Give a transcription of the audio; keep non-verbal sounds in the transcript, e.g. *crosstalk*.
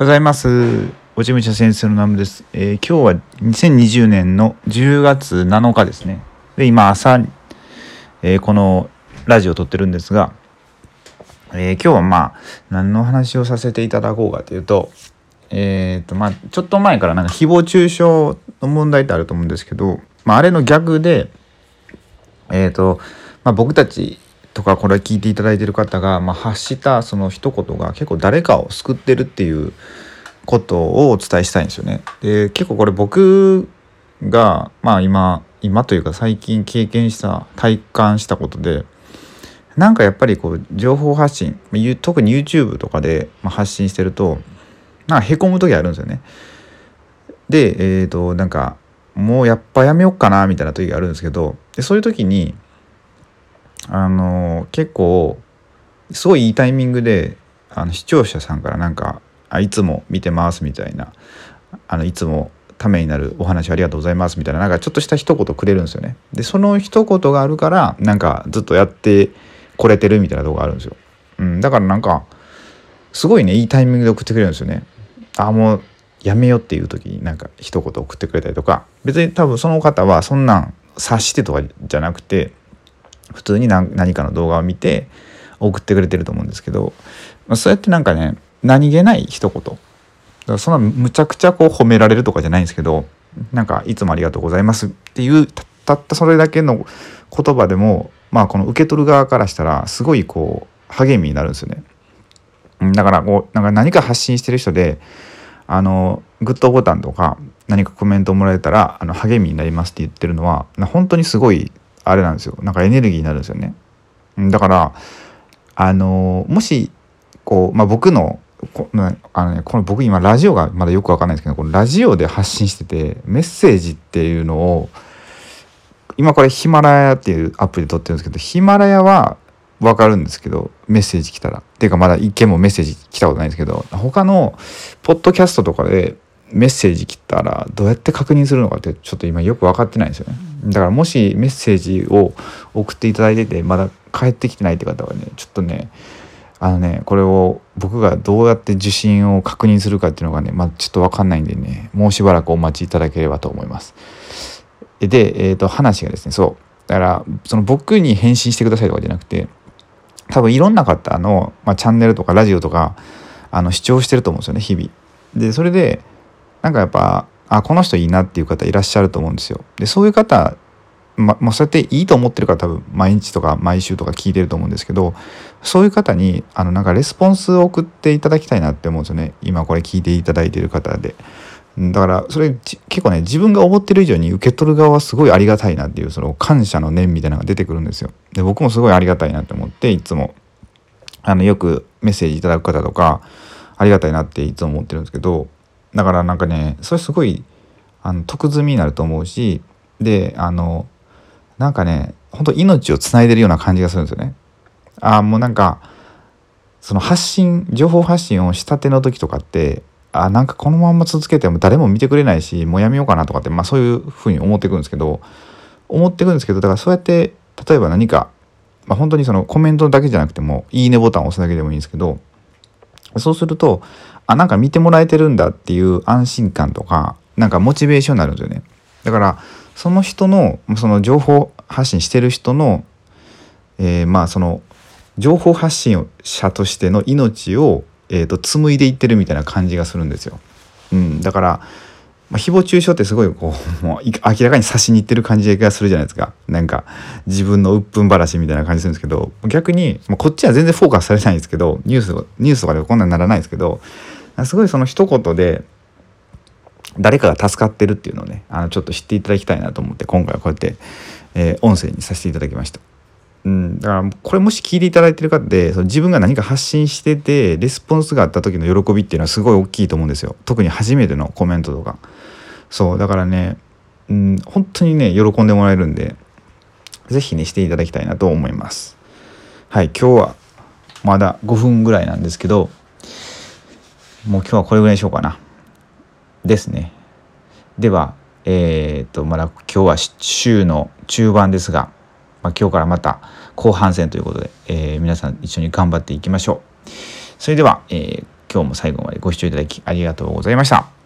おはようございます。おちむちゃ先生のナムです。えー今日は2020年の10月7日ですね。で、今朝、えーこのラジオを撮ってるんですが、えー今日はまあ、何の話をさせていただこうかというと、えっ、と、まあ、ちょっと前からなんか誹謗中傷の問題ってあると思うんですけど、まあ、あれの逆で、えっ、と、まあ、僕たちとかこれ聞いていただいてる方が、まあ、発したその一言が結構誰かを救ってるっていうことをお伝えしたいんですよね。で結構これ僕がまあ今今というか最近経験した体感したことでなんかやっぱりこう情報発信特に YouTube とかで発信してるとなんかへこむ時あるんですよね。でえっ、となんかもうやっぱやめよっかなみたいな時があるんですけどでそういう時にあの結構すごいいいタイミングであの視聴者さんからなんか「あいつも見てます」みたいなあのいつもためになるお話ありがとうございますみたいななんかちょっとした一言くれるんですよね。でその一言があるからなんかずっとやってこれてるみたいなとこがあるんですよ。うん、だからなんかすごいねいいタイミングで送ってくれるんですよね。あもうやめよっていう時になんか一言送ってくれたりとか別に多分その方はそんなん察してとかじゃなくて普通に何かの動画を見て送ってくれてると思うんですけど、まあ、そうやってなんかね何気ない一言そんなむちゃくちゃこう褒められるとかじゃないんですけどなんか「いつもありがとうございます」っていうたったそれだけの言葉でもまあこの受け取る側からしたらすごいこう励みになるんですよね。だからこうなんか何か発信してる人であのグッドボタンとか何かコメントをもらえたらあの励みになりますって言ってるのは本当にすごいあれなんですよなんかエネルギーになるんですよね。だからあのもしこう、まあ、僕のこあの、ね、この僕今ラジオがまだよくわかんないんですけどこのラジオで発信しててメッセージっていうのを今これヒマラヤっていうアプリで撮ってるんですけどヒマラヤはわかるんですけどメッセージ来たらっていうかまだ一件もメッセージ来たことないんですけど他のポッドキャストとかでメッセージ来たらどうやって確認するのかってちょっと今よく分かってないんですよね。だからもしメッセージを送っていただいててまだ帰ってきてないって方はねちょっとねあのねこれを僕がどうやって受信を確認するかっていうのがねまだちょっと分かんないんでねもうしばらくお待ちいただければと思います。で、えー、と話がですねそう。だからその僕に返信してくださいとかじゃなくて多分いろんな方の、まあ、チャンネルとかラジオとかあの視聴してると思うんですよね日々。でそれでなんかやっぱあこの人いいなっていう方いらっしゃると思うんですよ。でそういう方ままあ、そうやっていいと思ってるから多分毎日とか毎週とか聞いてると思うんですけどそういう方にあのなんかレスポンスを送っていただきたいなって思うんですよね今これ聞いていただいてる方で。だからそれ結構ね自分が思ってる以上に受け取る側はすごいありがたいなっていうその感謝の念みたいなのが出てくるんですよ。で僕もすごいありがたいなって思っていつもあのよくメッセージいただく方とかありがたいなっていつも思ってるんですけどだからなんかねそれすごいあの得済みになると思うしであのなんかね本当命をつないでるような感じがするんですよね。ああもうなんかその発信情報発信をしたての時とかってあなんかこのまんま続けても誰も見てくれないしもうやめようかなとかってまあそういうふうに思ってくるんですけど思ってくるんですけどだからそうやって例えば何か、まあ、本当にそのコメントだけじゃなくても「いいね」ボタンを押すだけでもいいんですけどそうするとあなんか見てもらえてるんだっていう安心感とかなんかモチベーションになるんですよね。だからその人のその情報発信してる人の、えーまあその情報発信者としての命を、えー、と紡いでいってるみたいな感じがするんですよ。うん、だから、まあ、誹謗中傷ってすごいこう *laughs* もう明らかに差しにいってる感じがするじゃないですか。なんか自分の鬱憤話みたいな感じするんですけど逆に、まあ、こっちは全然フォーカスされないんですけどニュースニュースとかでこんなんならないですけどすごいその一言で誰かが助かってるっていうのをねあのちょっと知っていただきたいなと思って今回はこうやって、えー音声にさせていただきました。うん、だからこれもし聞いていただいてる方でその自分が何か発信しててレスポンスがあった時の喜びっていうのはすごい大きいと思うんですよ。特に初めてのコメントとか。そうだからね、うん、本当にね喜んでもらえるんで是非ねしていただきたいなと思います。はい今日はまだ5分ぐらいなんですけどもう今日はこれぐらいにしようかな。ですね。ではえっ、とまだ今日は週の中盤ですが、まあ、今日からまた後半戦ということで、えー皆さん一緒に頑張っていきましょう。それでは、えー今日も最後までご視聴いただきありがとうございました。